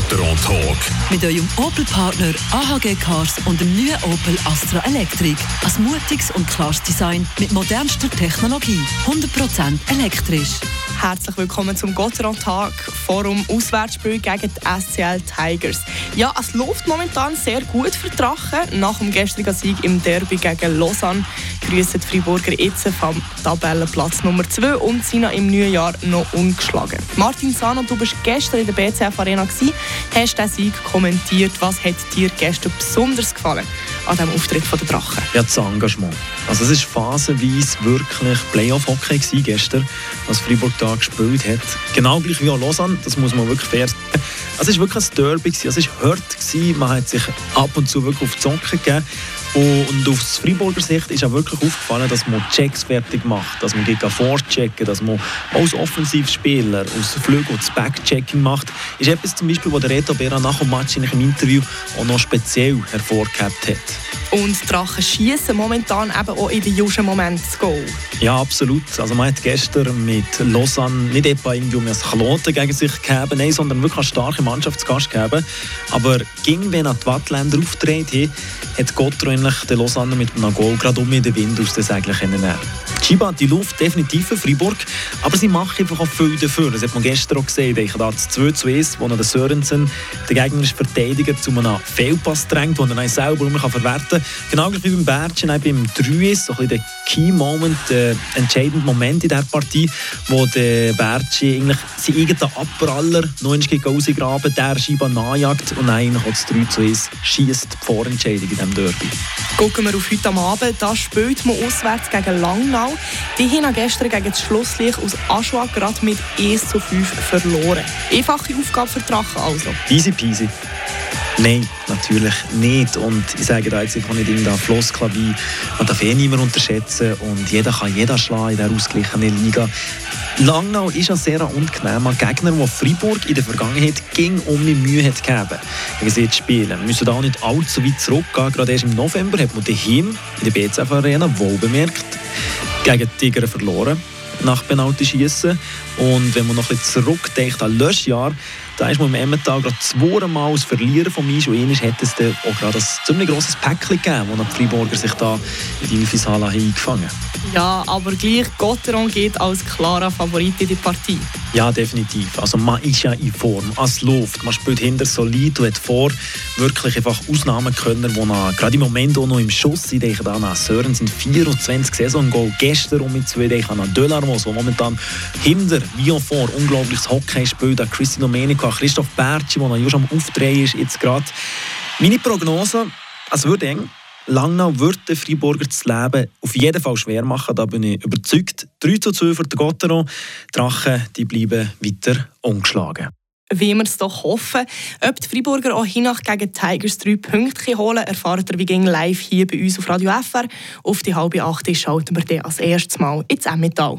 Gotteron Talk. Mit eurem Opel-Partner AHG Cars und dem neuen Opel Astra Electric. Ein mutiges und klares Design mit modernster Technologie. 100% elektrisch. Herzlich willkommen zum Gotteron-Tag Forum Auswärtsspiel gegen die SCL Tigers. Ja, es läuft momentan sehr gut für Drachen. Nach dem gestrigen Sieg im Derby gegen Lausanne grüßen die Freiburger jetzt vom Tabellenplatz Nummer 2 und sind im neuen Jahr noch ungeschlagen. Martin Sano, du bist gestern in der BCF Arena gewesen, hast den Sieg kommentiert. Was hat dir gestern besonders gefallen an diesem Auftritt der Drachen? Ja, das Engagement. Also es war phasenweise wirklich Playoff-Hockey gestern, was Freiburg da gespielt hat. Genau gleich wie auch Lausanne, das muss man wirklich fair sagen. Es war wirklich ein Derby, es war hart, man hat sich ab und zu wirklich auf die Socken gegeben. Und aus Freiburger Sicht ist auch wirklich aufgefallen, dass man Checks fertig macht, dass man gegen vorchecken, dass man als Offensivspieler aus Flügel das Backchecking macht. Ist etwas zum Beispiel, was der Reto Bera nach dem Match in einem Interview auch noch speziell hervorgehebt hat. Und Drachen schießen momentan eben auch in den jungen Momenten das Goal. Ja, absolut. Also man hat gestern mit Lausanne nicht etwa irgendwie ein Kloten gegen sich gegeben, nein, sondern wirklich eine starke Mannschaftsgast gegeben. Aber ging, wenn die Wattländer auftreten, hat Gottro eigentlich den Lausanne mit einem Goal gerade um den Wind aus den Segeln nehmen Chiba die Luft definitiv für Freiburg, aber sie machen einfach auch viel dafür. Das hat man gestern auch gesehen. Ich da das 2 zu 1, wo der Sörensen, der gegnerische Verteidiger, zu einem Fehlpass drängt, den er selber um verwerten kann. Genau wie beim Bertschen, beim 3 ist so ein der Key Moment, der entscheidende Moment in dieser Partie, wo der Bertschen eigentlich seinen eigenen Abpraller noch einmal rausgraben, der Scheibe nachjagt und dann das 3 zu 1 schießt die Vorentscheidung in diesem Derby. Gucken wir auf heute Abend, da spielt man auswärts gegen Langnau. Die haben gestern gegen das Schlusslicht aus Aschua gerade mit 1 zu 5 verloren. Einfache Aufgabe für Drachen also. Easy peasy. Nein, natürlich nicht. Und ich sage da jetzt einfach nicht irgendein Floskel wie, man darf eh niemand unterschätzen und jeder kann jeder schlagen in dieser ausgeglichenen Liga. Langnau ist ein sehr ungenehmer Gegner, der Freiburg in der Vergangenheit ging um die Mühe hat gegeben, gegen sie zu spielen. Wir müssen da nicht allzu weit zurückgehen. Gerade erst im November hat man daheim in der BZF Arena wohl bemerkt, gegen die Tiger verloren nach Penalty schießen. Und wenn man noch ein bisschen zurückdenkt an Löschjahr, da ist man im Emmental gerade zweimal als Verlierer von mir. Und einmal hat es dann auch gerade ein ziemlich grosses Päckchen gegeben, wo die Freiburger sich da in die Infisala eingefangen haben. Ja, aber gleich Gotteron geht als klarer Favorit in die Partie. Ja, definitiv. Also man ist ja in Form, es läuft. Man spielt hinter solid und hat vor, wirklich einfach Ausnahmen können, wo man gerade im Moment auch noch im Schuss, ich denke an Sören sind 24 Saison-Goal gestern um mit zwei, ich denke an Delarmos, der momentan hinter wie auch vor unglaubliches Hockey spielt, an Christi Domenico, an Christoph Bertschi, der noch am Aufdrehen ist jetzt gerade. Meine Prognose, es wird eng. Langnau wird den Freiburger das Leben auf jeden Fall schwer machen, da bin ich überzeugt. 3 zu 2 für den Gotteron. Die Drachen die bleiben weiter ungeschlagen. Wie wir es doch hoffen. Ob die Freiburger auch hinach gegen Tigers drei Punkte holen, erfahrt ihr wie ging live hier bei uns auf Radio FR. Auf die halbe acht schalten wir dann als erstes Mal ins Emmental.